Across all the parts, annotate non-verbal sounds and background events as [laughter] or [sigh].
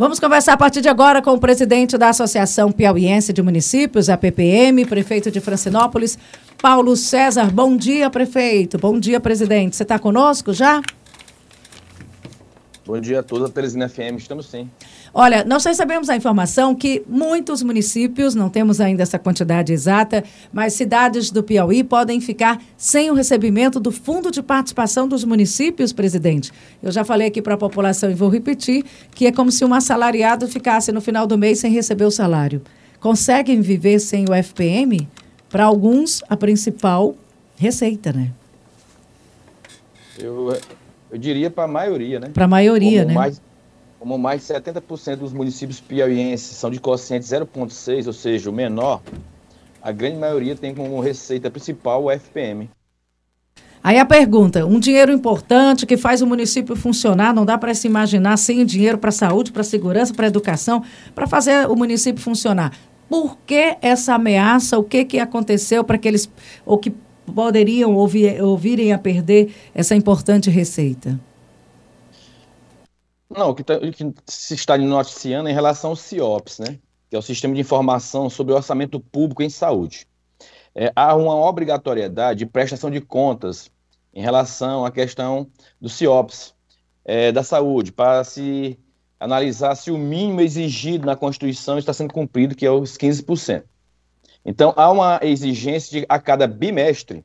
Vamos conversar a partir de agora com o presidente da Associação Piauiense de Municípios, a PPM, prefeito de Francinópolis, Paulo César. Bom dia, prefeito. Bom dia, presidente. Você está conosco já? Bom dia a todos, a Teresina FM, estamos sim. Olha, nós recebemos a informação que muitos municípios, não temos ainda essa quantidade exata, mas cidades do Piauí podem ficar sem o recebimento do Fundo de Participação dos Municípios, presidente. Eu já falei aqui para a população e vou repetir, que é como se um assalariado ficasse no final do mês sem receber o salário. Conseguem viver sem o FPM? Para alguns, a principal receita, né? Eu, eu diria para a maioria, né? Para a maioria, né? Mais como mais de 70% dos municípios piauienses são de quociente 0,6, ou seja, o menor, a grande maioria tem como receita principal o FPM. Aí a pergunta: um dinheiro importante que faz o município funcionar, não dá para se imaginar sem dinheiro para saúde, para segurança, para educação, para fazer o município funcionar. Por que essa ameaça? O que, que aconteceu para que eles, ou que poderiam ouvir, ouvirem a perder essa importante receita? Não, o que, tá, que, se está noticiando é em relação ao CIOPS, né? Que é o Sistema de Informação sobre o Orçamento Público em Saúde. É, há uma obrigatoriedade de prestação de contas em relação à questão do CIOPS é, da saúde, para se analisar se o mínimo exigido na Constituição está sendo cumprido, que é os 15%. Então, há uma exigência de, a cada bimestre,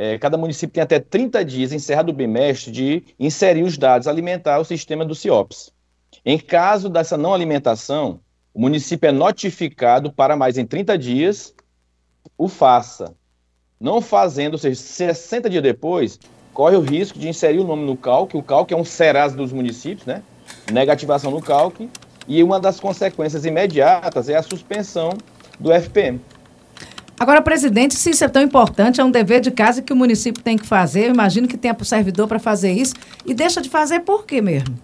é, cada município tem até 30 dias, encerrado o bimestre, de inserir os dados, alimentar o sistema do CIOPS. Em caso dessa não alimentação, o município é notificado para mais em 30 dias o faça. Não fazendo, ou seja, 60 dias depois, corre o risco de inserir o nome no CALC. O CALC é um SERAS dos municípios, né? Negativação no CALC. E uma das consequências imediatas é a suspensão do FPM. Agora, presidente, se isso é tão importante, é um dever de casa que o município tem que fazer. Eu imagino que tenha para o servidor para fazer isso. E deixa de fazer por quê mesmo?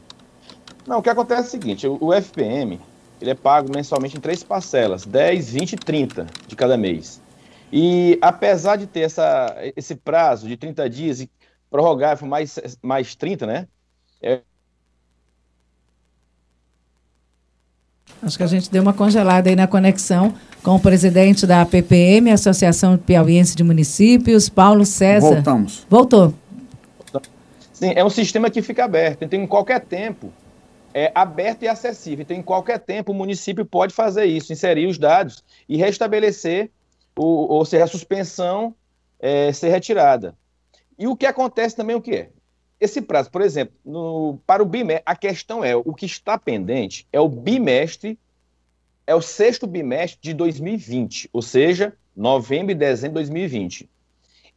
Não, o que acontece é o seguinte: o FPM ele é pago mensalmente em três parcelas, 10, 20 e 30 de cada mês. E apesar de ter essa, esse prazo de 30 dias e prorrogar por mais, mais 30, né? É... Acho que a gente deu uma congelada aí na conexão com o presidente da APPM, Associação Piauiense de Municípios, Paulo César. Voltamos. Voltou. Sim, é um sistema que fica aberto, então em qualquer tempo, é aberto e acessível. Então em qualquer tempo o município pode fazer isso, inserir os dados e restabelecer, o, ou seja, a suspensão é, ser retirada. E o que acontece também o que é? Esse prazo, por exemplo, no, para o bimestre, a questão é, o que está pendente é o bimestre é o sexto bimestre de 2020, ou seja, novembro e dezembro de 2020.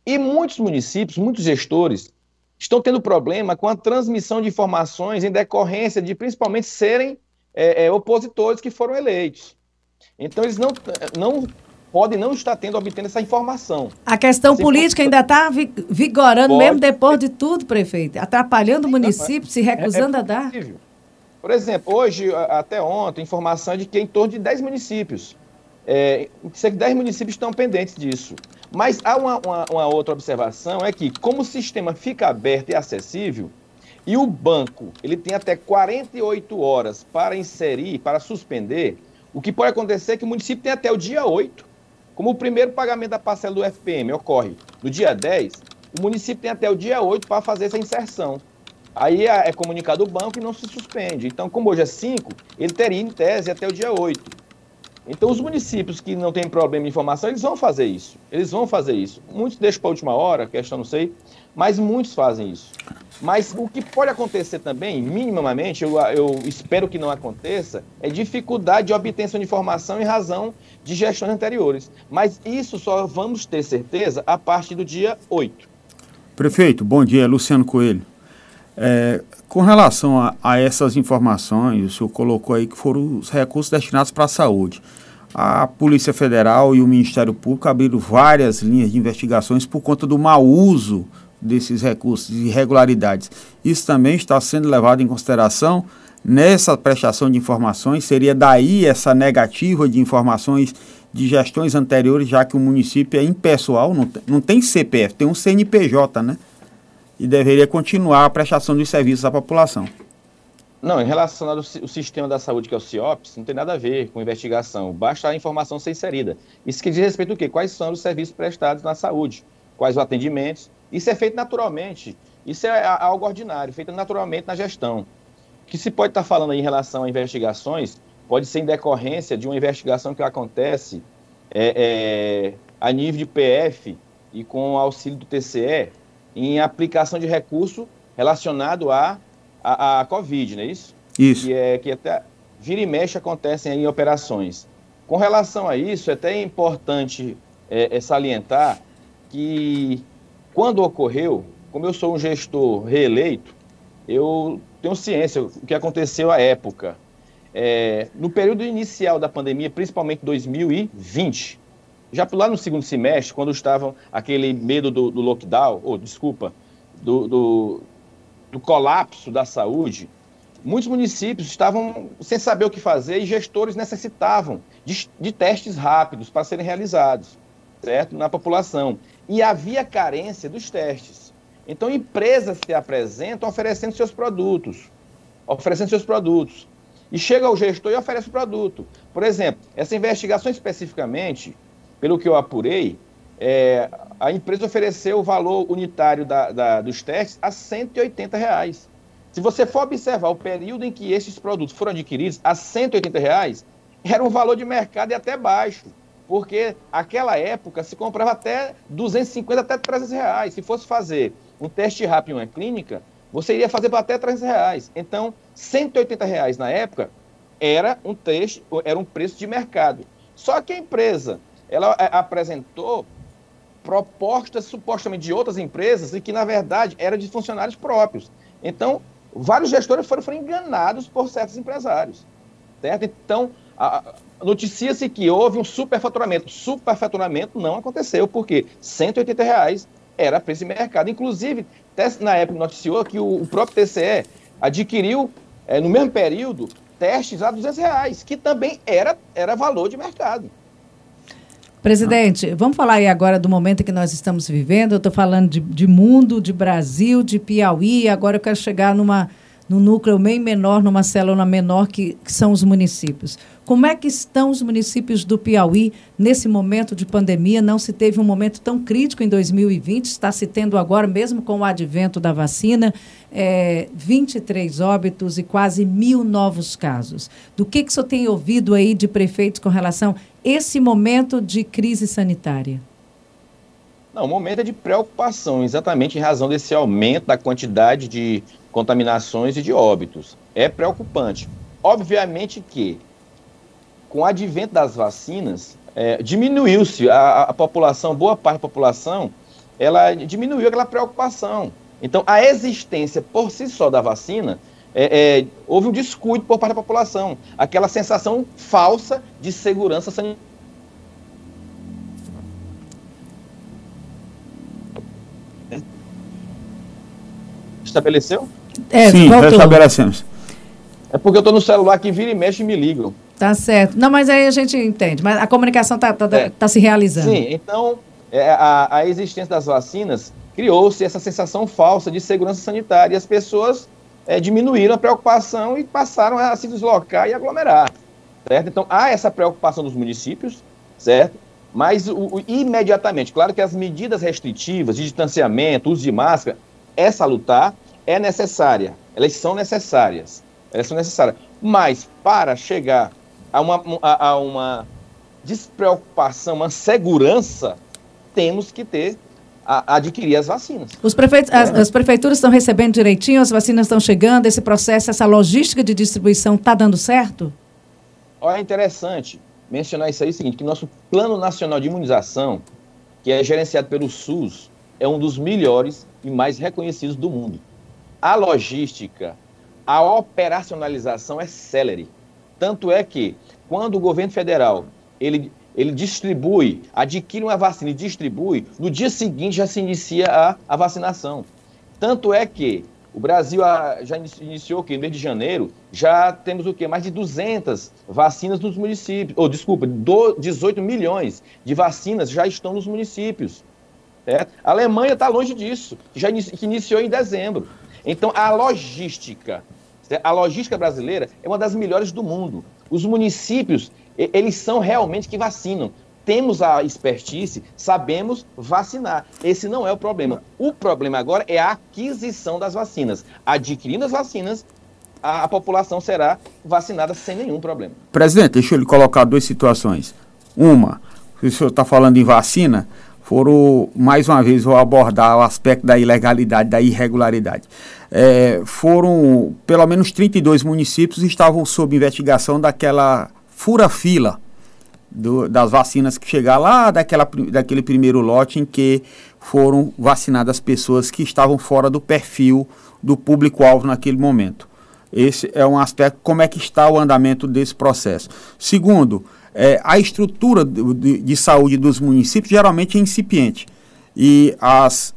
E muitos municípios, muitos gestores, estão tendo problema com a transmissão de informações em decorrência de principalmente serem é, é, opositores que foram eleitos. Então, eles não, não podem não estar tendo, obtendo essa informação. A questão se política for... ainda está vigorando, pode, mesmo depois de tudo, prefeito, atrapalhando o município, se recusando é, é a dar. Por exemplo, hoje, até ontem, informação de que em torno de 10 municípios. É, 10 municípios estão pendentes disso. Mas há uma, uma, uma, outra observação, é que como o sistema fica aberto e acessível, e o banco ele tem até 48 horas para inserir, para suspender, o que pode acontecer é que o município tem até o dia 8. Como o primeiro pagamento da parcela do FPM ocorre no dia 10, o município tem até o dia 8 para fazer essa inserção. Aí é, comunicado o banco e não se suspende. Então, como hoje é 5, ele teria em tese até o dia 8. Então, os municípios que não têm problema de informação, eles vão fazer isso. Eles vão fazer isso. Muitos deixam para a última hora, questão não sei, mas muitos fazem isso. Mas o que pode acontecer também, minimamente, eu, eu espero que não aconteça, é dificuldade de obtenção de informação em razão de gestões anteriores. Mas isso só vamos ter certeza a partir do dia 8. Prefeito, bom dia, Luciano Coelho. É, com relação a, a, essas informações, o senhor colocou aí que foram os recursos destinados para a saúde. A Polícia Federal e o Ministério Público abriram várias linhas de investigações por conta do mau uso desses recursos, de irregularidades. Isso também está sendo levado em consideração nessa prestação de informações. Seria daí essa negativa de informações de gestões anteriores, já que o município é impessoal, não não tem CPF, tem um CNPJ, né? E deveria continuar a prestação de serviços à população. Não, em relação ao sistema da saúde, que é o CIOPS, não tem nada a ver com investigação. Basta a informação ser inserida. Isso que diz respeito ao quê? Quais são os serviços prestados na saúde? Quais os atendimentos? Isso é feito naturalmente. Isso é algo ordinário, feito naturalmente na gestão. O que se pode estar falando aí em relação a investigações pode ser em decorrência de uma investigação que acontece é, é, a nível de PF e com o auxílio do TCE em aplicação de recurso relacionado a a, a Covid, não é isso? Isso. Que, é, que até vira e mexe acontecem em operações. Com relação a isso, é até importante é, é salientar que quando ocorreu, como eu sou um gestor reeleito, eu tenho ciência do que aconteceu à época. É, no período inicial da pandemia, principalmente 2020, já lá no segundo semestre, quando estavam aquele medo do, do lockdown, ou desculpa, do, do, do colapso da saúde, muitos municípios estavam sem saber o que fazer e gestores necessitavam de, de testes rápidos para serem realizados, certo? Na população. E havia carência dos testes. Então, empresas se apresentam oferecendo seus produtos, oferecendo seus produtos. E chega o gestor e oferece o produto. Por exemplo, essa investigação especificamente, pelo que eu apurei, é, a empresa ofereceu o valor unitário da, da, dos testes a 180 reais. Se você for observar o período em que esses produtos foram adquiridos a 180 reais, era um valor de mercado e até baixo, porque aquela época se comprava até 250 até 300 reais. Se fosse fazer um teste rápido em uma clínica, você iria fazer para até 300 reais. Então, 180 reais na época era um teste, era um preço de mercado. Só que a empresa ela é, apresentou propostas supostamente de outras empresas e que, na verdade, eram de funcionários próprios. Então, vários gestores foram, foram enganados por certos empresários. Certo? Então, noticia-se que houve um superfaturamento. Superfaturamento não aconteceu, porque 180 reais era preço de mercado. Inclusive, na época noticiou que o, o próprio TCE adquiriu, é, no mesmo período, testes a 200 reais, que também era, era valor de mercado. Presidente, vamos falar aí agora do momento que nós estamos vivendo. Eu estou falando de, de, mundo, de Brasil, de Piauí. Agora eu quero chegar numa, num núcleo bem menor, numa célula menor, que, que são os municípios. Como é que estão os municípios do Piauí nesse momento de pandemia? Não se teve um momento tão crítico em 2020, está se tendo agora, mesmo com o advento da vacina, é, 23 óbitos e quase mil novos casos. Do que, que o senhor tem ouvido aí de prefeitos com relação a esse momento de crise sanitária? Não, o momento é de preocupação, exatamente em razão desse aumento da quantidade de contaminações e de óbitos. É preocupante. Obviamente que com o advento das vacinas, é, diminuiu-se a, a, população, boa parte da população, ela diminuiu aquela preocupação. Então, a existência por si só da vacina, é, é, houve um descuido por parte da população. Aquela sensação falsa de segurança sanitária. Estabeleceu? É, Sim, voltou. estabelecemos. É porque eu estou no celular que vira e mexe e me ligam. Tá certo. Não, mas aí a gente entende. Mas a comunicação está tá, tá, é. tá se realizando. Sim, então é, a, a existência das vacinas criou-se essa sensação falsa de segurança sanitária e as pessoas é, diminuíram a preocupação e passaram a se deslocar e aglomerar. Certo? Então há essa preocupação dos municípios, certo? Mas o, o, imediatamente, claro que as medidas restritivas de distanciamento, uso de máscara, é salutar, é necessária. Elas são necessárias. Elas são necessárias. Mas para chegar a uma, a, a uma despreocupação, uma segurança, temos que ter a, adquirir as vacinas. Os prefeitos, as, as, prefeituras estão recebendo direitinho, as vacinas estão chegando, esse processo, essa logística de distribuição está dando certo? Olha, é interessante mencionar isso aí, é o seguinte, que nosso Plano Nacional de Imunização, que é gerenciado pelo SUS, é um dos melhores e mais reconhecidos do mundo. A logística, a operacionalização é célere. Tanto é que, quando o governo federal ele, ele distribui, adquire uma vacina e distribui, no dia seguinte já se inicia a, a vacinação. Tanto é que o Brasil já iniciou que no mês de janeiro já temos o quê? Mais de 200 vacinas nos municípios, ou desculpa, 18 milhões de vacinas já estão nos municípios. Certo? A Alemanha está longe disso, já que iniciou em dezembro. Então a logística A logística brasileira é uma das melhores do mundo. Os municípios, eles são realmente que vacinam. Temos a expertise, sabemos vacinar. Esse não é o problema. O problema agora é a aquisição das vacinas. Adquirindo as vacinas, a, a população será vacinada sem nenhum problema. Presidente, deixa eu lhe colocar duas situações. Uma, o senhor está falando em vacina, foram, mais uma vez, vou abordar o aspecto da ilegalidade, da irregularidade. É, foram, pelo menos 32 municípios estavam sob investigação daquela fura-fila das vacinas que chegaram lá daquela, daquele primeiro lote em que foram vacinadas pessoas que estavam fora do perfil do público-alvo naquele momento. Esse é um aspecto, como é que está o andamento desse processo. Segundo, é, a estrutura de, de, saúde dos municípios geralmente é incipiente. E as,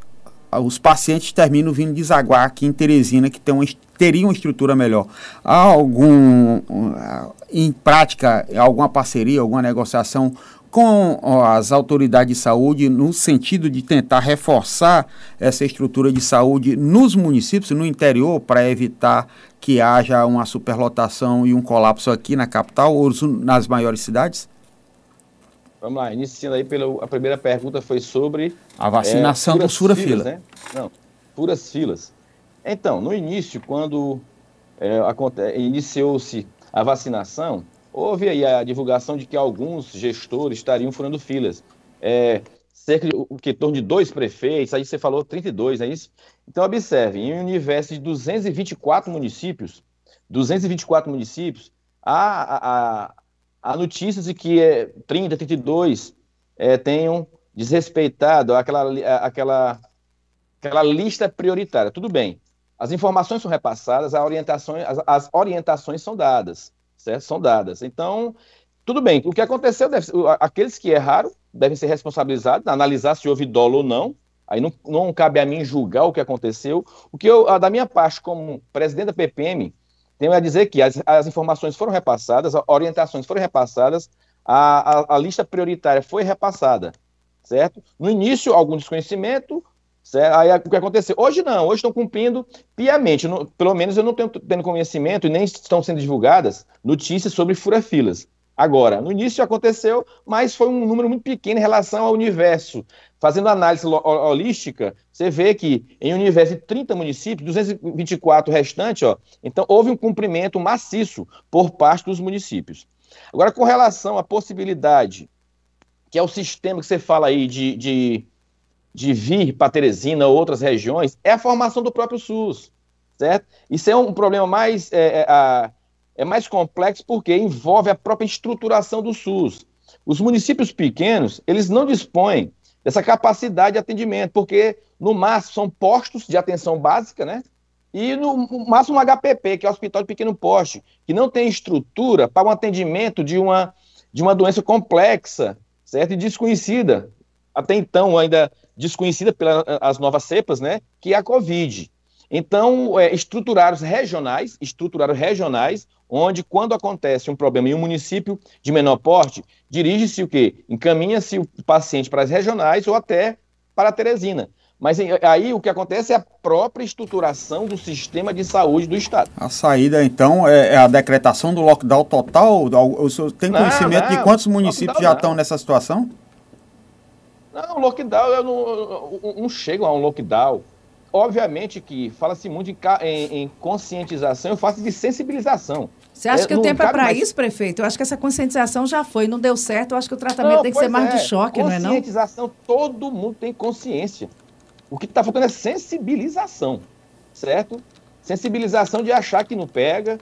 os pacientes terminam vindo desaguar aqui em Teresina, que tem uma, teria uma estrutura melhor. Há algum, em prática, alguma parceria, alguma negociação com as autoridades de saúde no sentido de tentar reforçar essa estrutura de saúde nos municípios, no interior, para evitar que haja uma superlotação e um colapso aqui na capital ou nas maiores cidades? Vamos lá, iniciando aí pela a primeira pergunta foi sobre a vacinação é, do fura-fila. Né? Não, furas filas. Então, no início, quando é, iniciou-se a vacinação, houve aí a divulgação de que alguns gestores estariam furando filas. É, cerca de o que torno de dois prefeitos, aí você falou 32, é isso? Então observe, em um universo de 224 municípios, 224 municípios, há, há, há notícias de que é, 30, 32 é, tenham desrespeitado aquela, aquela, aquela lista prioritária. Tudo bem, as informações são repassadas, as, as orientações são dadas certo? São dadas. Então, tudo bem. O que aconteceu, deve, aqueles que erraram devem ser responsabilizados, analisar se houve dolo ou não. Aí não, não cabe a mim julgar o que aconteceu. O que eu, da minha parte, como presidente da PPM, tenho a dizer que as, as informações foram repassadas, as orientações foram repassadas, a, a, a lista prioritária foi repassada, certo? No início, algum desconhecimento, Certo? Aí o que aconteceu? Hoje não, hoje estão cumprindo piamente. Não, pelo menos eu não tenho tendo conhecimento e nem estão sendo divulgadas notícias sobre fura-filas. Agora, no início aconteceu, mas foi um número muito pequeno em relação ao universo. Fazendo análise holística, você vê que em um universo de 30 municípios, 224 restantes, ó, então houve um cumprimento maciço por parte dos municípios. Agora, com relação à possibilidade, que é o sistema que você fala aí de, de de vir para Teresina ou outras regiões é a formação do próprio SUS, certo? Isso é um problema mais, é, é, é mais complexo porque envolve a própria estruturação do SUS. Os municípios pequenos, eles não dispõem dessa capacidade de atendimento, porque no máximo são postos de atenção básica, né? E no máximo um HPP, que é o Hospital de Pequeno Poste, que não tem estrutura para um atendimento de uma, de uma doença complexa, certo? E desconhecida. Até então, ainda desconhecida pelas novas cepas, né, que é a Covid. Então, é, estruturários regionais, estruturários regionais, onde quando acontece um problema em um município de menor porte, dirige-se o quê? Encaminha-se o paciente para as regionais ou até para a Teresina. Mas aí o que acontece é a própria estruturação do sistema de saúde do Estado. A saída, então, é, é a decretação do lockdown total? O senhor tem conhecimento não, não, de quantos municípios já estão nessa situação? Não, lockdown, eu não, não chego a um lockdown. Obviamente que fala-se muito em, em, em, conscientização, eu faço de sensibilização. Você acha é, que o tempo é para mais... isso, prefeito? Eu acho que essa conscientização já foi, não deu certo. Eu acho que o tratamento não, tem que ser mais é. de choque, não é não? Conscientização, todo mundo tem consciência. O que está faltando é sensibilização, certo? Sensibilização de achar que não pega,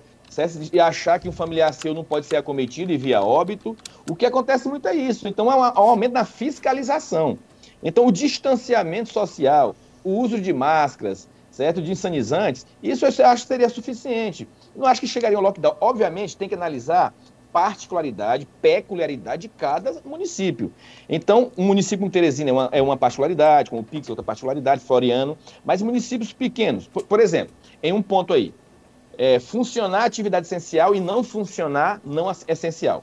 e achar que um familiar seu não pode ser acometido e via óbito. O que acontece muito é isso. Então, é um, um aumento na fiscalização. Então, o distanciamento social, o uso de máscaras, certo? De insanizantes, isso eu acho que seria suficiente. Não acho que chegaria ao lockdown. Obviamente, tem que analisar particularidade, peculiaridade de cada município. Então, o município como Teresina é uma, é uma particularidade, como o Pix, outra particularidade, Floriano, mas municípios pequenos, por, por exemplo, em um ponto aí, é, funcionar atividade essencial e não funcionar não essencial.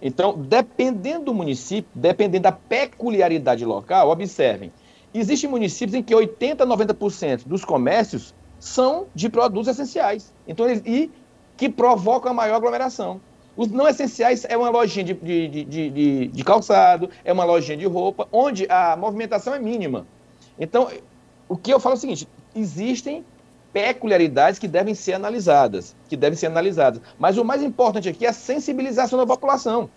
Então, dependendo do município, dependendo da peculiaridade local, observem, existem municípios em que 80%, 90% dos comércios são de produtos essenciais. Então, eles, e que provocam a maior aglomeração. Os não essenciais é uma lojinha de, de, de, de, de calçado, é uma lojinha de roupa, onde a movimentação é mínima. Então, o que eu falo é o seguinte: existem peculiaridades que devem ser analisadas, que devem ser analisadas. Mas o mais importante aqui é a sensibilização da população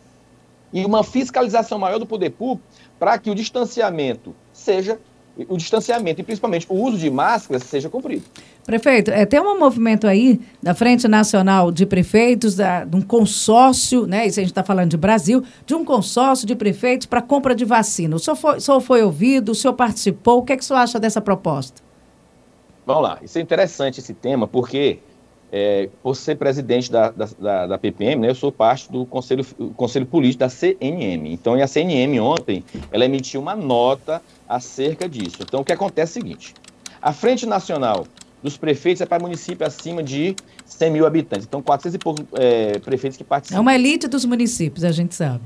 e uma fiscalização maior do poder público para que o distanciamento seja o distanciamento e principalmente o uso de máscaras seja cumprido. Prefeito, é, tem um movimento aí da Frente Nacional de Prefeitos, da, de um consórcio, né? Isso a gente está falando de Brasil, de um consórcio de prefeitos para compra de vacina. O senhor, foi, o senhor foi ouvido, o senhor participou, o que, é que o senhor acha dessa proposta? Vamos lá, isso é interessante esse tema, porque é, por ser presidente da, da, da, PPM, né, eu sou parte do conselho, conselho político da CNM. Então, e a CNM ontem, ela emitiu uma nota acerca disso. Então, o que acontece é o seguinte, a Frente Nacional dos Prefeitos é para municípios acima de 100 mil habitantes. Então, 400 e poucos é, prefeitos que participam. É uma elite dos municípios, a gente sabe.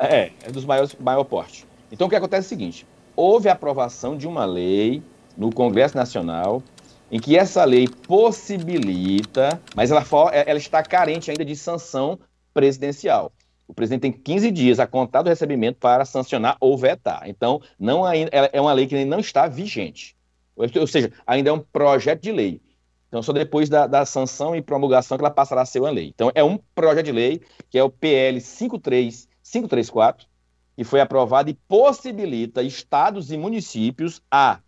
É, é dos maiores, maior porte. Então, o que acontece é o seguinte, houve a aprovação de uma lei no Congresso Nacional em que essa lei possibilita, mas ela, ela está carente ainda de sanção presidencial. O presidente tem 15 dias a contar do recebimento para sancionar ou vetar. Então, não ainda, é uma lei que não está vigente. Ou seja, ainda é um projeto de lei. Então, só depois da, da sanção e promulgação que ela passará a ser uma lei. Então, é um projeto de lei, que é o PL 53534, que foi aprovado e possibilita estados e municípios a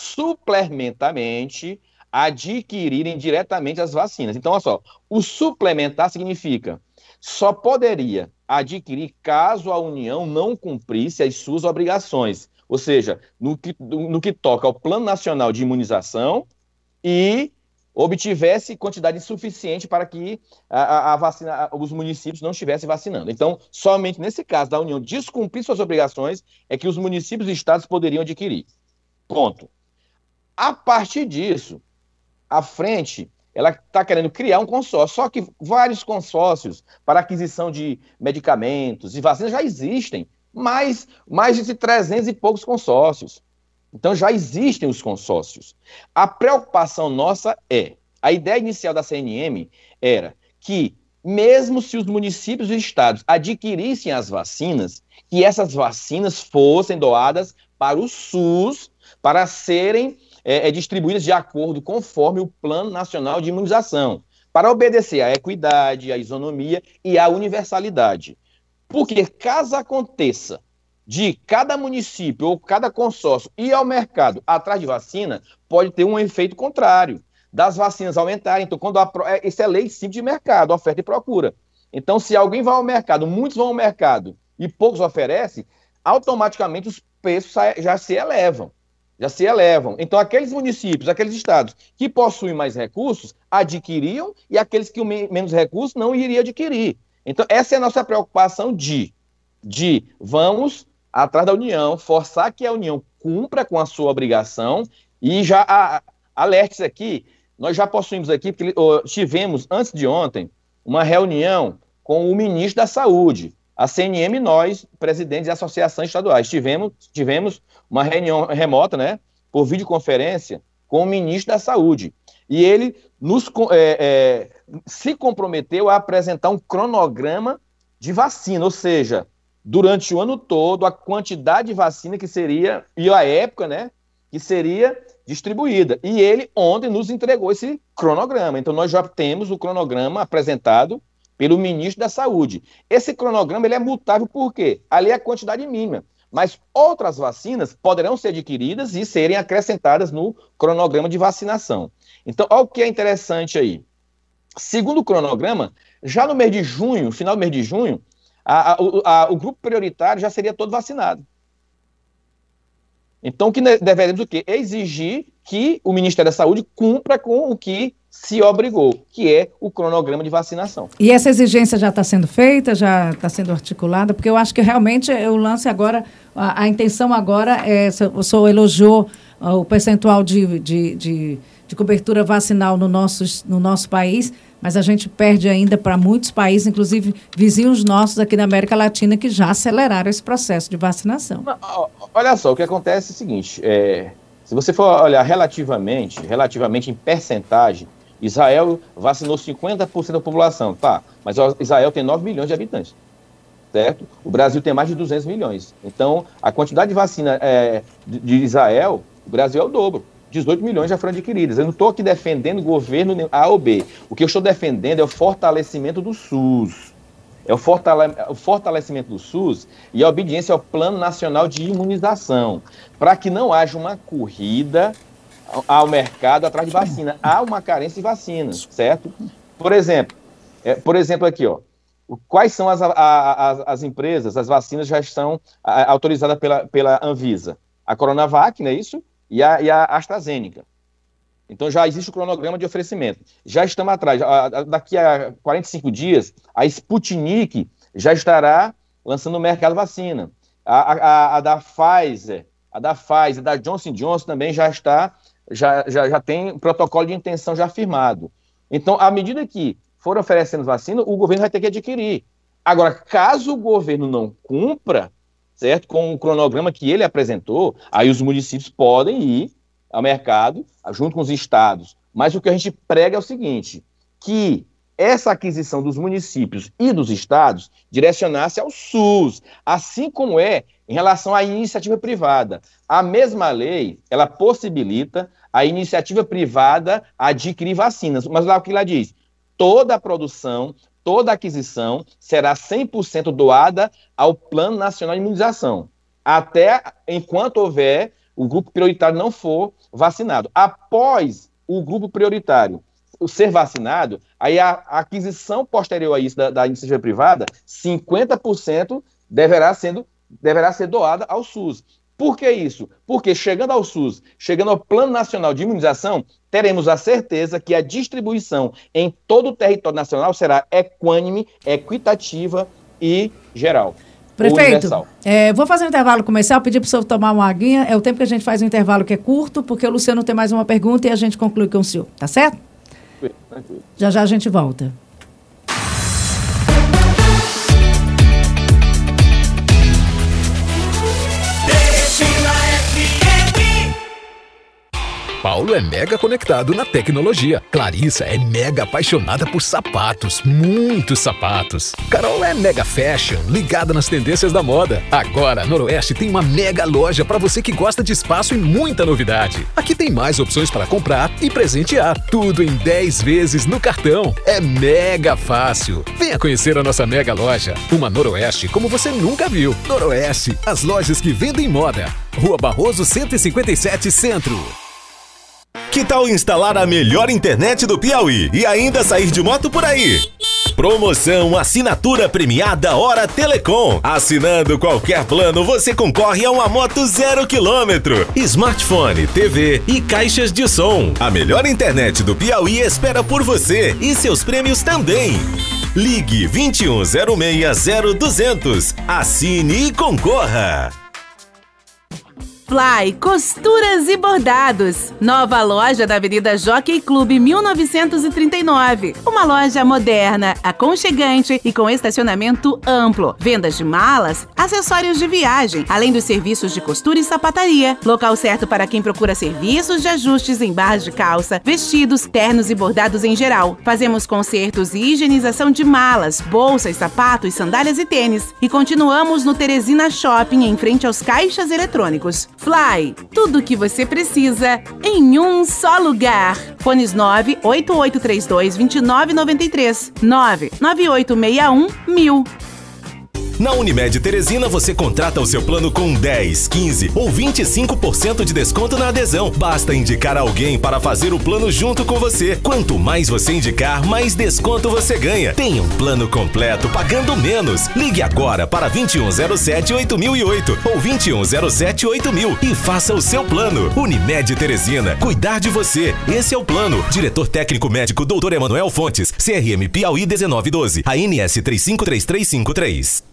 suplementamente adquirirem diretamente as vacinas. Então, olha só, o suplementar significa só poderia adquirir caso a União não cumprisse as suas obrigações, ou seja, no que, no que toca ao Plano Nacional de Imunização e obtivesse quantidade suficiente para que a, a vacina, os municípios não estivessem vacinando. Então, somente nesse caso da União descumprir suas obrigações é que os municípios e estados poderiam adquirir. Ponto. A partir disso, a frente ela está querendo criar um consórcio, só que vários consórcios para aquisição de medicamentos e vacinas já existem, mais, mais de 300 e poucos consórcios. Então já existem os consórcios. A preocupação nossa é, a ideia inicial da CNM era que, mesmo se os municípios e estados adquirissem as vacinas, que essas vacinas fossem doadas para o SUS para serem é, é, distribuídas de acordo conforme o Plano Nacional de Imunização, para obedecer à equidade, à isonomia e à universalidade. Porque caso aconteça de cada município ou cada consórcio ir ao mercado atrás de vacina, pode ter um efeito contrário, das vacinas aumentarem. Então, quando a, é, isso é lei simples de mercado, oferta e procura. Então, se alguém vai ao mercado, muitos vão ao mercado e poucos oferecem, automaticamente os preços já se elevam já se elevam. Então, aqueles municípios, aqueles estados que possuem mais recursos, adquiriam, e aqueles que menos recursos não iriam adquirir. Então, essa é a nossa preocupação de, de vamos atrás da União, forçar que a União cumpra com a sua obrigação e já a, alertes aqui, nós já possuímos aqui, porque tivemos, antes de ontem, uma reunião com o ministro da Saúde, a CNM nós, presidentes de associações estaduais, tivemos, tivemos uma reunião remota, né, por videoconferência, com o ministro da Saúde. E ele nos, é, é, se comprometeu a apresentar um cronograma de vacina, ou seja, durante o ano todo, a quantidade de vacina que seria, e a época, né, que seria distribuída. E ele ontem nos entregou esse cronograma. Então, nós já temos o cronograma apresentado pelo ministro da Saúde. Esse cronograma ele é mutável por quê? Ali é a quantidade mínima. Mas outras vacinas poderão ser adquiridas e serem acrescentadas no cronograma de vacinação. Então, olha o que é interessante aí. Segundo o cronograma, já no mês de junho, final do mês de junho, a, a, a, o grupo prioritário já seria todo vacinado. Então, que deveremos o quê? Exigir que o Ministério da Saúde cumpra com o que se obrigou, que é o cronograma de vacinação. E essa exigência já está sendo feita, já está sendo articulada, porque eu acho que realmente o lance agora, a, a intenção agora é, o senhor elogiou uh, o percentual de, de, de, de, cobertura vacinal no nosso, no nosso país, mas a gente perde ainda para muitos países, inclusive vizinhos nossos aqui na América Latina, que já aceleraram esse processo de vacinação. Olha só, o que acontece é o seguinte, é, Se você for olhar relativamente, relativamente em percentagem, Israel vacinou 50% da população, tá? Mas Israel tem 9 milhões de habitantes, certo? O Brasil tem mais de 200 milhões. Então, a quantidade de vacina é, de, Israel, o Brasil é o dobro. 18 milhões já foram adquiridas. Eu não estou aqui defendendo o governo A ou B. O que eu estou defendendo é o fortalecimento do SUS. É o, fortale o fortalecimento do SUS e a obediência ao Plano Nacional de Imunização, para que não haja uma corrida ao mercado atrás de vacina. Há uma carência de vacinas, certo? Por exemplo, é, por exemplo aqui, ó, quais são as, a, a, as empresas, as vacinas já estão autorizadas pela, pela Anvisa? A Coronavac, não é isso? E a, e a AstraZeneca. Então já existe o cronograma de oferecimento. Já estamos atrás. Daqui a 45 dias, a Sputnik já estará lançando no mercado vacina. A, a, a da Pfizer, a da Pfizer, da Johnson Johnson também já está, já, já, já tem protocolo de intenção já firmado. Então, à medida que for oferecendo vacina, o governo vai ter que adquirir. Agora, caso o governo não cumpra, certo, com o cronograma que ele apresentou, aí os municípios podem ir ao mercado, junto com os estados. Mas o que a gente prega é o seguinte: que essa aquisição dos municípios e dos estados direcionasse ao SUS, assim como é em relação à iniciativa privada. A mesma lei, ela possibilita a iniciativa privada adquirir vacinas, mas lá o que ela diz? Toda a produção, toda a aquisição será 100% doada ao Plano Nacional de Imunização, até enquanto houver o grupo prioritário não for vacinado. Após o grupo prioritário ser vacinado, aí a, aquisição posterior a isso da, da iniciativa privada, 50% deverá, sendo, deverá ser doada ao SUS. Por que isso? Porque chegando ao SUS, chegando ao Plano Nacional de Imunização, teremos a certeza que a distribuição em todo o território nacional será equânime, equitativa e geral. Prefeito, é, vou fazer um intervalo comercial, pedir para o senhor tomar uma aguinha. É o tempo que a gente faz um intervalo que é curto, porque o Luciano tem mais uma pergunta e a gente conclui com o senhor. Tá certo? Tranquilo. Já já a gente volta. Paulo é mega conectado na tecnologia. Clarissa é mega apaixonada por sapatos, muitos sapatos. Carol é mega fashion, ligada nas tendências da moda. Agora, Noroeste tem uma mega loja para você que gosta de espaço e muita novidade. Aqui tem mais opções para comprar e presentear. Tudo em 10 vezes no cartão. É mega fácil. Venha conhecer a nossa mega loja. Uma Noroeste como você nunca viu. Noroeste, as lojas que vendem moda. Rua Barroso 157 Centro. Que tal instalar a melhor internet do Piauí e ainda sair de moto por aí? Promoção Assinatura Premiada Hora Telecom. Assinando qualquer plano, você concorre a uma moto zero quilômetro, smartphone, TV e caixas de som. A melhor internet do Piauí espera por você e seus prêmios também. Ligue 21060200. Assine e concorra. Fly Costuras e Bordados. Nova loja da Avenida Jockey Clube 1939. Uma loja moderna, aconchegante e com estacionamento amplo. Vendas de malas, acessórios de viagem, além dos serviços de costura e sapataria. Local certo para quem procura serviços de ajustes em barras de calça, vestidos, ternos e bordados em geral. Fazemos consertos e higienização de malas, bolsas, sapatos, sandálias e tênis. E continuamos no Teresina Shopping, em frente aos caixas eletrônicos. Fly, tudo o que você precisa em um só lugar. Fones 98832 2993 99861 1000. Na Unimed Teresina você contrata o seu plano com 10, 15 ou 25% de desconto na adesão. Basta indicar alguém para fazer o plano junto com você. Quanto mais você indicar, mais desconto você ganha. Tenha um plano completo pagando menos. Ligue agora para 2107 8008 ou 2107 8000 e faça o seu plano. Unimed Teresina, cuidar de você. Esse é o plano. Diretor técnico médico Dr. Emanuel Fontes, CRM Piauí 1912, ANS 353353.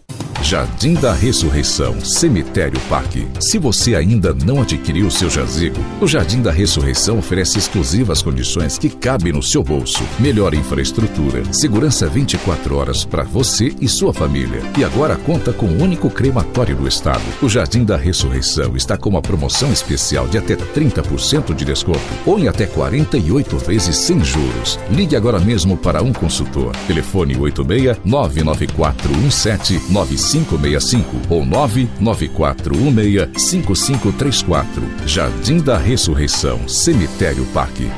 Jardim da Ressurreição, Cemitério Parque. Se você ainda não adquiriu seu jazigo, o Jardim da Ressurreição oferece exclusivas condições que cabem no seu bolso. Melhor infraestrutura, segurança 24 horas para você e sua família. E agora conta com o único crematório do estado. O Jardim da Ressurreição está com uma promoção especial de até 30% de desconto ou em até 48 vezes sem juros. Ligue agora mesmo para um consultor. Telefone 86 99417 9565 ou 99416 5534. Jardim da Ressurreição, Cemitério Parque.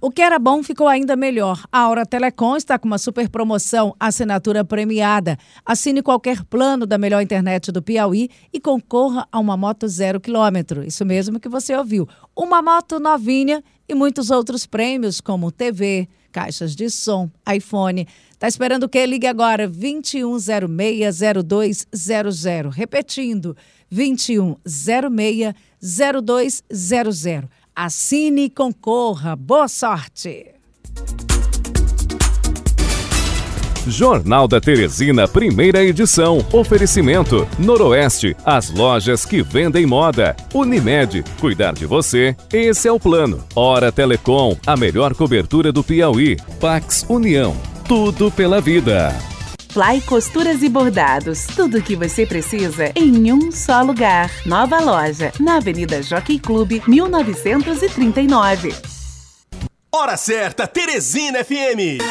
O que era bom ficou ainda melhor. A Aura Telecom está com uma super promoção, assinatura premiada. Assine qualquer plano da melhor internet do Piauí e concorra a uma moto zero quilômetro. Isso mesmo que você ouviu. Uma moto novinha e muitos outros prêmios, como TV, caixas de som, iPhone. Tá esperando o quê? Ligue agora 2106-0200. Repetindo, 2106-0200. Assine e concorra. Boa sorte! Jornal da Teresina, primeira edição. Oferecimento: Noroeste, as lojas que vendem moda. Unimed, cuidar de você, esse é o plano. Hora Telecom, a melhor cobertura do Piauí. Pax União, tudo pela vida. Fly Costuras e Bordados. Tudo o que você precisa em um só lugar. Nova loja, na Avenida Jockey Clube, 1939. Hora certa, Teresina FM.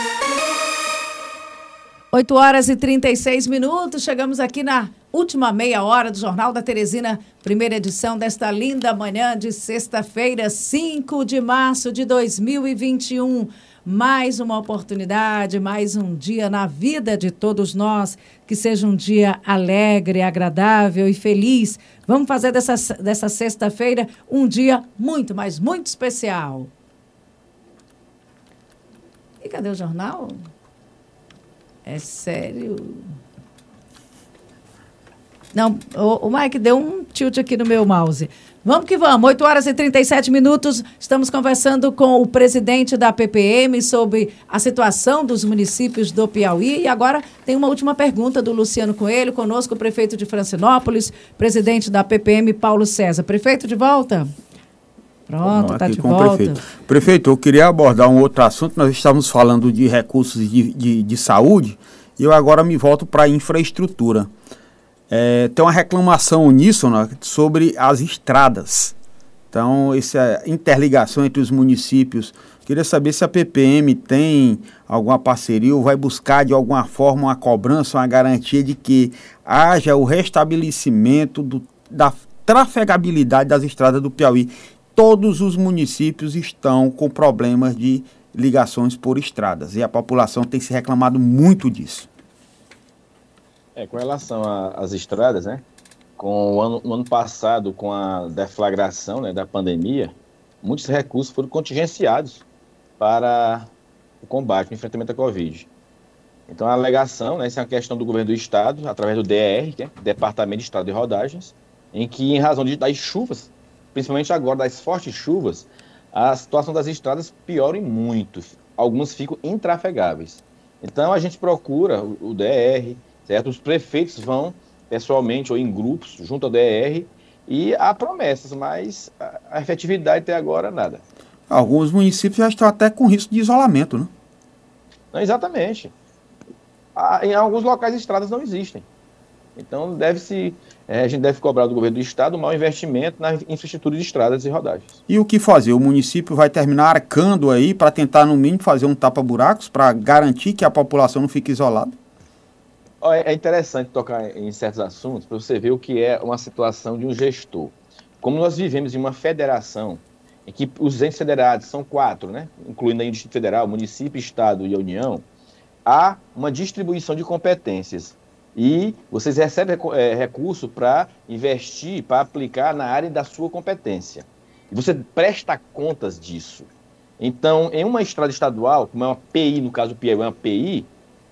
8 horas e 36 minutos. Chegamos aqui na última meia hora do Jornal da Teresina, primeira edição desta linda manhã de sexta-feira, 5 de março de 2021 mais uma oportunidade, mais um dia na vida de todos nós, que seja um dia alegre, agradável e feliz. Vamos fazer dessa, dessa sexta-feira um dia muito, mas muito especial. E cadê o jornal? É sério? Não, o, o Mike deu um tilt aqui no meu mouse. Vamos que vamos, 8 horas e 37 minutos. Estamos conversando com o presidente da PPM sobre a situação dos municípios do Piauí. E agora tem uma última pergunta do Luciano Coelho, conosco o prefeito de Francinópolis, presidente da PPM, Paulo César. Prefeito, de volta? Pronto, está de volta. Prefeito. prefeito, eu queria abordar um outro assunto. Nós estamos falando de recursos de, de, de saúde e eu agora me volto para a infraestrutura. É, tem uma reclamação uníssona sobre as estradas. Então, essa interligação entre os municípios. Queria saber se a PPM tem alguma parceria ou vai buscar de alguma forma uma cobrança, uma garantia de que haja o restabelecimento do, da trafegabilidade das estradas do Piauí. Todos os municípios estão com problemas de ligações por estradas e a população tem se reclamado muito disso. É, com relação às estradas, né? Com o ano, no ano passado, com a deflagração né, da pandemia, muitos recursos foram contingenciados para o combate, o enfrentamento da Covid. Então, a alegação, né, essa é uma questão do governo do Estado, através do DR, que é Departamento de Estado de Rodagens, em que, em razão de, das chuvas, principalmente agora das fortes chuvas, a situação das estradas piora muito. Algumas ficam intrafegáveis. Então, a gente procura o, o DR, certo? Os prefeitos vão pessoalmente ou em grupos junto ao DR e há promessas, mas a efetividade até agora nada. Alguns municípios já estão até com risco de isolamento, né? Não, exatamente. em alguns locais estradas não existem. Então deve-se, é, a gente deve cobrar do governo do estado um mau investimento na infraestrutura de estradas e rodagens. E o que fazer? O município vai terminar arcando aí para tentar no mínimo fazer um tapa-buracos para garantir que a população não fique isolada? É interessante tocar em certos assuntos para você ver o que é uma situação de um gestor. Como nós vivemos em uma federação em que os entes federados são quatro, né? incluindo aí o Distrito Federal, município, Estado e a União, há uma distribuição de competências. E vocês recebem é, recurso para investir, para aplicar na área da sua competência. E você presta contas disso. Então, em uma estrada estadual, como é uma PI, no caso do Piauí, é uma PI,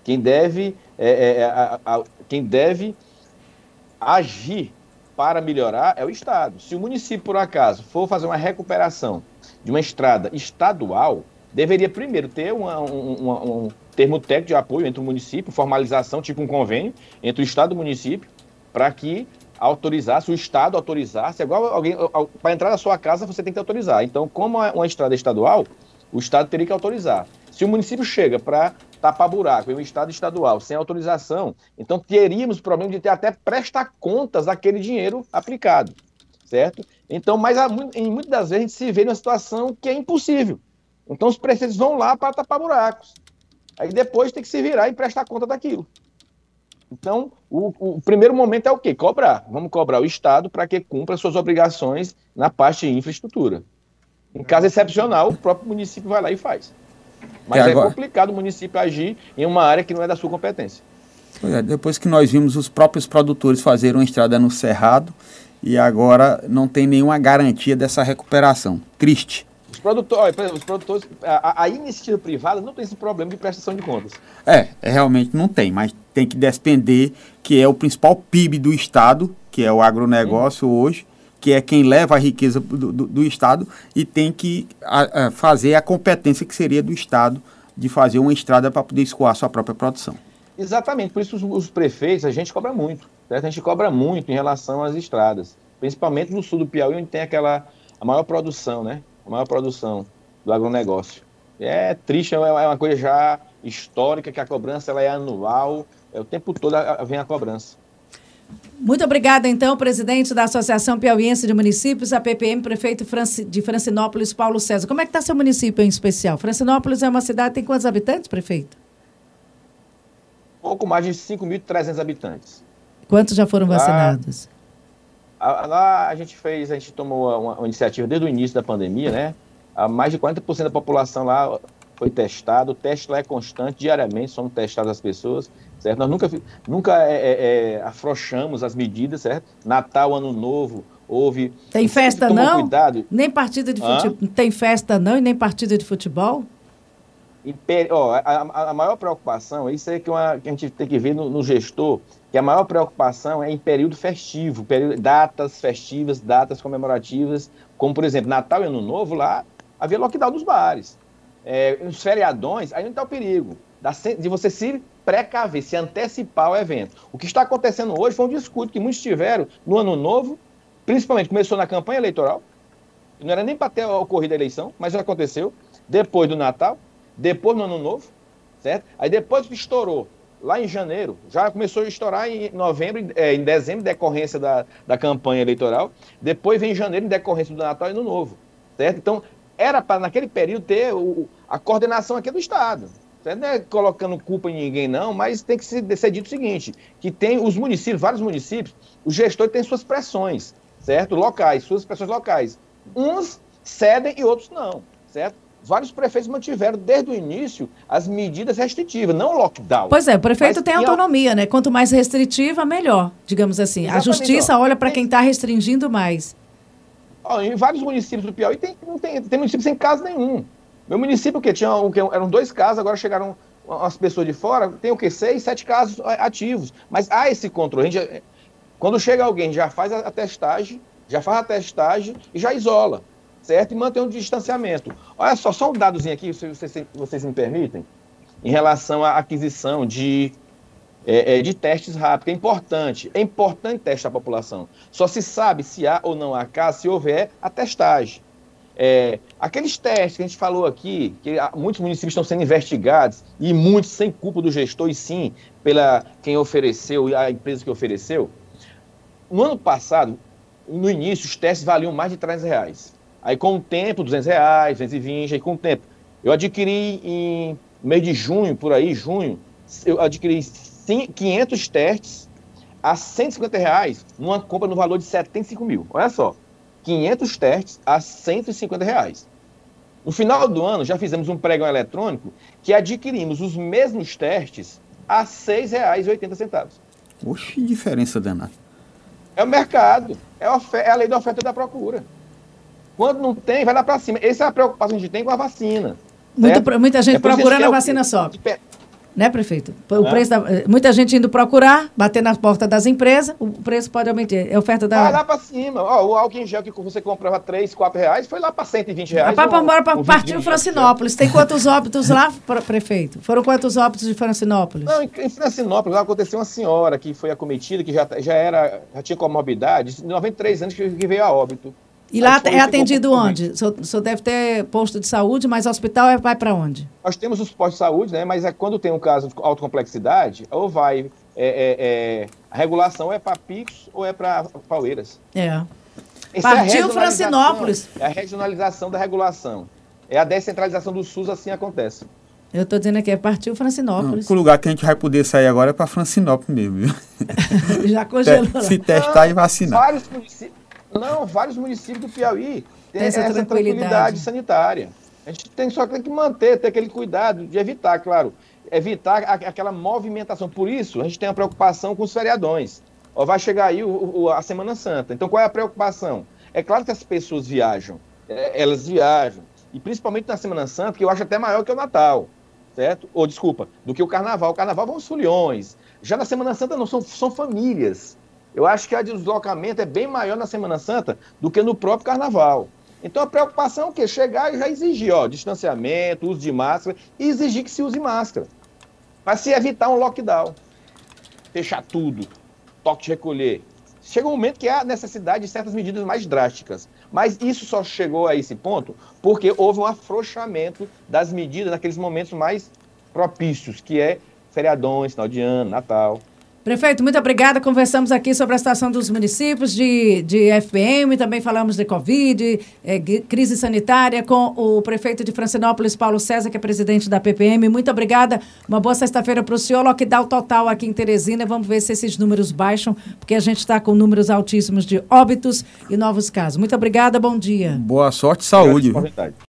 quem deve, é, é, a, a, quem deve agir para melhorar é o Estado. Se o município, por acaso, for fazer uma recuperação de uma estrada estadual, deveria primeiro ter uma, um, um, termo técnico de apoio entre o município, formalização, tipo um convênio entre o Estado e o município, para que autorizasse, o Estado autorizasse, é igual alguém, para entrar na sua casa você tem que autorizar. Então, como é uma estrada estadual, o Estado teria que autorizar. Se o município chega para tapar buraco em um Estado estadual sem autorização, então teríamos problema de ter até prestar contas daquele dinheiro aplicado, certo? Então, mas em muitas das vezes a gente se vê numa situação que é impossível. Então os prefeitos vão lá para tapar buracos. Aí depois tem que se virar e prestar conta daquilo. Então, o, o, primeiro momento é o quê? Cobrar. Vamos cobrar o Estado para que cumpra suas obrigações na parte de infraestrutura. Em caso excepcional, o próprio município vai lá e faz. Mas é, é complicado o município agir em uma área que não é da sua competência. É, depois que nós vimos os próprios produtores fazerem uma estrada no Cerrado e agora não tem nenhuma garantia dessa recuperação. Triste. Os produtores, os produtores a, a, iniciativa privada não tem esse problema de prestação de contas. É, é, realmente não tem, mas tem que despender, que é o principal PIB do Estado, que é o agronegócio hoje, que é quem leva a riqueza do, do, do Estado, e tem que a, a fazer a competência que seria do Estado de fazer uma estrada para poder escoar sua própria produção. Exatamente, por isso os, os, prefeitos, a gente cobra muito, certo? a gente cobra muito em relação às estradas, principalmente no sul do Piauí, onde tem aquela a maior produção, né? A maior produção do agronegócio. É triste, é, é uma coisa já histórica, que a cobrança ela é anual, é, o tempo todo vem a cobrança. Muito obrigada, então, presidente da Associação Piauiense de Municípios, a PPM, prefeito de Francinópolis, Paulo César. Como é que está seu município em especial? Francinópolis é uma cidade, tem quantos habitantes, prefeito? Pouco mais de 5.300 habitantes. Quantos já foram vacinados? Lá a gente fez, a gente tomou uma, uma iniciativa desde o início da pandemia, né? A mais de 40% da população lá foi testado, o teste lá é constante, diariamente somos testadas as pessoas, certo? Nós nunca, nunca é, é, é, afrouxamos as medidas, certo? Natal, Ano Novo, houve... Tem festa não? Cuidado. Nem partida de futebol? Tem festa não e nem partida de futebol? Ó, a, a, maior preocupação, isso é que, uma, que a gente tem que ver no, no gestor, que a maior preocupação é em período festivo, período, datas festivas, datas comemorativas, como por exemplo, Natal e Ano Novo, lá havia lockdown dos bares. É, os feriadões, aí não está o perigo de você se precaver, se antecipar o evento. O que está acontecendo hoje foi um discurso que muitos tiveram no Ano Novo, principalmente começou na campanha eleitoral, não era nem para ter ocorrido a eleição, mas já aconteceu, depois do Natal, depois no Ano Novo, certo? Aí depois que estourou lá em janeiro, já começou a estourar em novembro, é, em dezembro, decorrência da, da campanha eleitoral, depois vem em janeiro, em decorrência do Natal e do Novo, certo? Então, era para, naquele período, ter o, a coordenação aqui do Estado. Certo? Não é colocando culpa em ninguém, não, mas tem que ser, ser dito o seguinte, que tem os municípios, vários municípios, o gestor tem suas pressões, certo? Locais, suas pressões locais. Uns cedem e outros não, certo? Vários prefeitos mantiveram desde o início as medidas restritivas, não o lockdown. Pois é, o prefeito tem autonomia, né? Quanto mais restritiva, melhor, digamos assim. Exatamente, a justiça olha para quem está restringindo mais. Ó, em vários municípios do Piauí tem, não tem, tem municípios sem casa nenhum. Meu município, que tinha um, eram dois casos, agora chegaram as pessoas de fora, tem o quê? Seis, sete casos ativos. Mas há esse controle. Já, quando chega alguém, já faz a testagem, já faz a testagem e já isola certo? E manter um distanciamento. Olha só, só um dadozinho aqui, se vocês, vocês me permitem, em relação à aquisição de, é, é, de testes rápidos. É importante, é importante testar a população. Só se sabe se há ou não há caso se houver a testagem. É, aqueles testes que a gente falou aqui, que muitos municípios estão sendo investigados, e muitos sem culpa do gestor, e sim pela quem ofereceu, a empresa que ofereceu. No ano passado, no início, os testes valiam mais de 300 reais. Aí com o tempo, 200 reais, 220, aí com o tempo. Eu adquiri em mês de junho, por aí, junho, eu adquiri 500 testes a 150 reais numa compra no valor de 75 mil. Olha só, 500 testes a 150 reais. No final do ano, já fizemos um pregão eletrônico que adquirimos os mesmos testes a R$ 6,80. Oxe, diferença danada. É o mercado, é a, é a lei da oferta e da procura. Quando não tem, vai lá para cima. Essa é a preocupação que a gente tem com a vacina. Muita, muita gente é procurando a vacina só. Né, prefeito? O é. preço da, muita gente indo procurar, bater na porta das empresas, o preço pode aumentar. É oferta da. Vai lá para cima. Ó, o álcool em gel que você comprava 3, 4 reais foi lá para 120 reais. Para para partir Francinópolis. Tem quantos [laughs] óbitos lá, prefeito? Foram quantos óbitos de Francinópolis? Não, em Francinópolis aconteceu uma senhora que foi acometida, que já, já, era, já tinha comorbidade, 93 anos que veio a óbito. E lá é atendido onde? O senhor, o senhor deve ter posto de saúde, mas o hospital é, vai para onde? Nós temos os postos de saúde, né? Mas é quando tem um caso de alta complexidade, ou vai. É, é, é a regulação é para Pix ou é para Paueiras. É. Essa é Partiu é Francinópolis. É a regionalização da regulação. É a descentralização do SUS, assim acontece. Eu estou dizendo aqui, é partiu Francinópolis. Não, o lugar que a gente vai poder sair agora é para Francinópolis mesmo, viu? [laughs] Já congelou. Se testar e vacinar. Vários municípios não, vários municípios do Piauí têm essa, essa tranquilidade. tranquilidade. sanitária. A gente tem, só tem que manter, ter aquele cuidado de evitar, claro, evitar a, aquela movimentação. Por isso, a gente tem a preocupação com os feriadões. Ó, vai chegar aí o, o, a Semana Santa. Então, qual é a preocupação? É claro que as pessoas viajam, é, elas viajam. E principalmente na Semana Santa, que eu acho até maior que o Natal, certo? Ou, desculpa, do que o Carnaval. O Carnaval vão os foliões. Já na Semana Santa não são, são famílias. Eu acho que a deslocamento é bem maior na Semana Santa do que no próprio Carnaval. Então a preocupação é o quê? Chegar e já exigir, ó, distanciamento, uso de máscara e exigir que se use máscara. Para se evitar um lockdown. Fechar tudo, toque de recolher. Chega um momento que há necessidade de certas medidas mais drásticas. Mas isso só chegou a esse ponto porque houve um afrouxamento das medidas naqueles momentos mais propícios, que é feriadões, final de ano, Natal. Prefeito, muito obrigada. Conversamos aqui sobre a situação dos municípios de, de FPM, também falamos de Covid, é, crise sanitária, com o prefeito de Francinópolis, Paulo César, que é presidente da PPM. Muito obrigada. Uma boa sexta-feira para o senhor. Lockdown total aqui em Teresina. Vamos ver se esses números baixam, porque a gente está com números altíssimos de óbitos e novos casos. Muito obrigada, bom dia. Boa sorte e saúde.